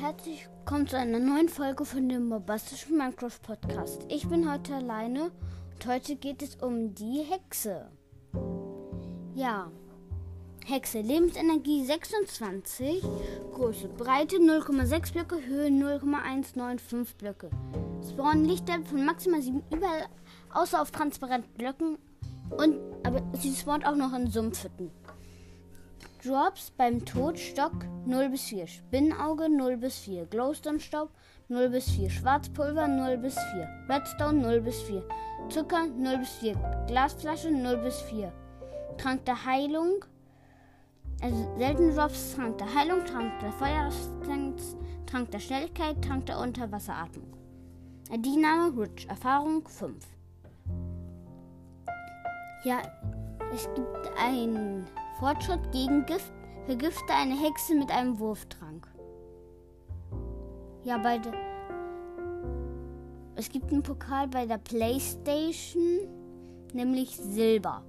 herzlich willkommen zu einer neuen Folge von dem bombastischen Minecraft Podcast. Ich bin heute alleine und heute geht es um die Hexe. Ja, Hexe, Lebensenergie 26, Größe, Breite 0,6 Blöcke, Höhe 0,195 Blöcke. Spawn Lichter von maximal 7 überall, außer auf transparenten Blöcken und aber sie spawnt auch noch in Sumpfhütten. Drops beim Tod Stock 0 bis 4, Spinnauge 0 bis 4, Glowstone-Staub 0 bis 4, Schwarzpulver 0 bis 4, Redstone 0 bis 4, Zucker 0 bis 4, Glasflasche 0 bis 4, Trank der Heilung, also seltene Drops, Trank der Heilung, Trank der Feuerresistenz, Trank der Schnelligkeit, Trank der Unterwasseratmung. ID-Name Rich, Erfahrung 5. Ja, es gibt ein Fortschritt gegen Gift. Vergifte eine Hexe mit einem Wurftrank. Ja, bei der. Es gibt einen Pokal bei der Playstation, nämlich Silber.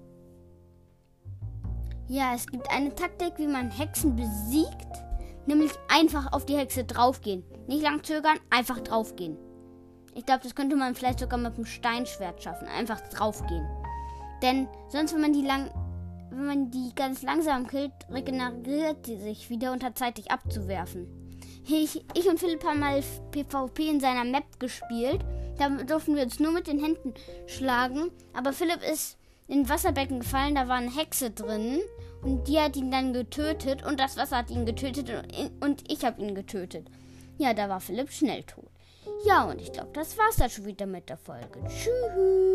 Ja, es gibt eine Taktik, wie man Hexen besiegt, nämlich einfach auf die Hexe draufgehen. Nicht lang zögern, einfach draufgehen. Ich glaube, das könnte man vielleicht sogar mit einem Steinschwert schaffen. Einfach draufgehen. Denn sonst, wenn man die lang wenn man die ganz langsam killt, regeneriert sie sich wieder unter Zeit, dich abzuwerfen. Ich, ich und Philipp haben mal PvP in seiner Map gespielt. Da durften wir uns nur mit den Händen schlagen. Aber Philipp ist in Wasserbecken gefallen, da war eine Hexe drin. Und die hat ihn dann getötet. Und das Wasser hat ihn getötet. Und ich habe ihn getötet. Ja, da war Philipp schnell tot. Ja, und ich glaube, das war's dann schon wieder mit der Folge. Tschüss.